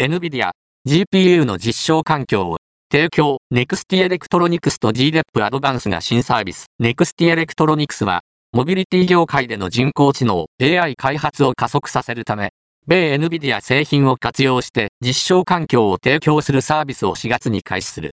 NVIDIA、GPU の実証環境を提供、NEXT Electronics と GDEP Advance が新サービス。NEXT Electronics は、モビリティ業界での人工知能 AI 開発を加速させるため、米 NVIDIA 製品を活用して実証環境を提供するサービスを4月に開始する。